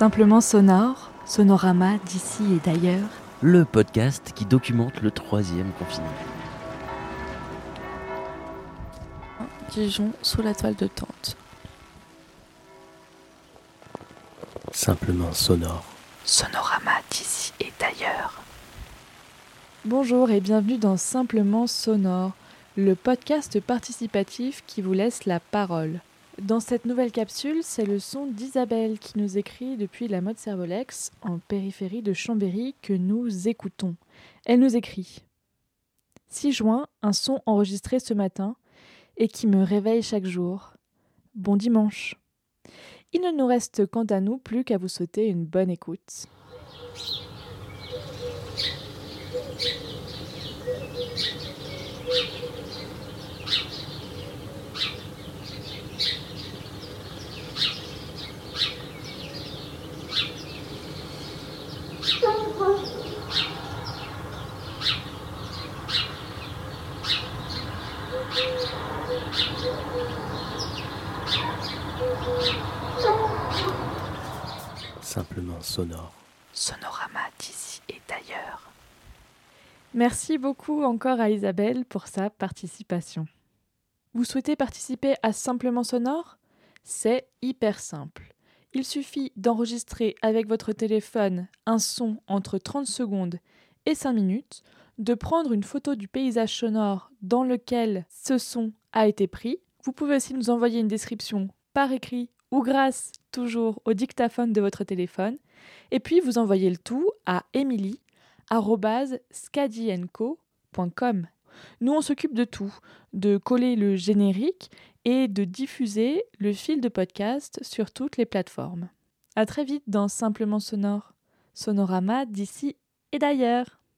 Simplement sonore, sonorama d'ici et d'ailleurs. Le podcast qui documente le troisième confinement. Dijon sous la toile de tente. Simplement sonore. Sonorama d'ici et d'ailleurs. Bonjour et bienvenue dans Simplement sonore, le podcast participatif qui vous laisse la parole. Dans cette nouvelle capsule, c'est le son d'Isabelle qui nous écrit depuis la mode Servolex, en périphérie de Chambéry, que nous écoutons. Elle nous écrit 6 juin, un son enregistré ce matin et qui me réveille chaque jour. Bon dimanche. Il ne nous reste quant à nous plus qu'à vous souhaiter une bonne écoute. Simplement sonore. Sonorama d'ici et d'ailleurs. Merci beaucoup encore à Isabelle pour sa participation. Vous souhaitez participer à Simplement Sonore? C'est hyper simple. Il suffit d'enregistrer avec votre téléphone un son entre 30 secondes et 5 minutes, de prendre une photo du paysage sonore dans lequel ce son a été pris. Vous pouvez aussi nous envoyer une description par écrit ou grâce toujours au dictaphone de votre téléphone. Et puis vous envoyez le tout à emily.scadienco.com. Nous, on s'occupe de tout, de coller le générique et de diffuser le fil de podcast sur toutes les plateformes. À très vite dans Simplement Sonore, Sonorama d'ici et d'ailleurs.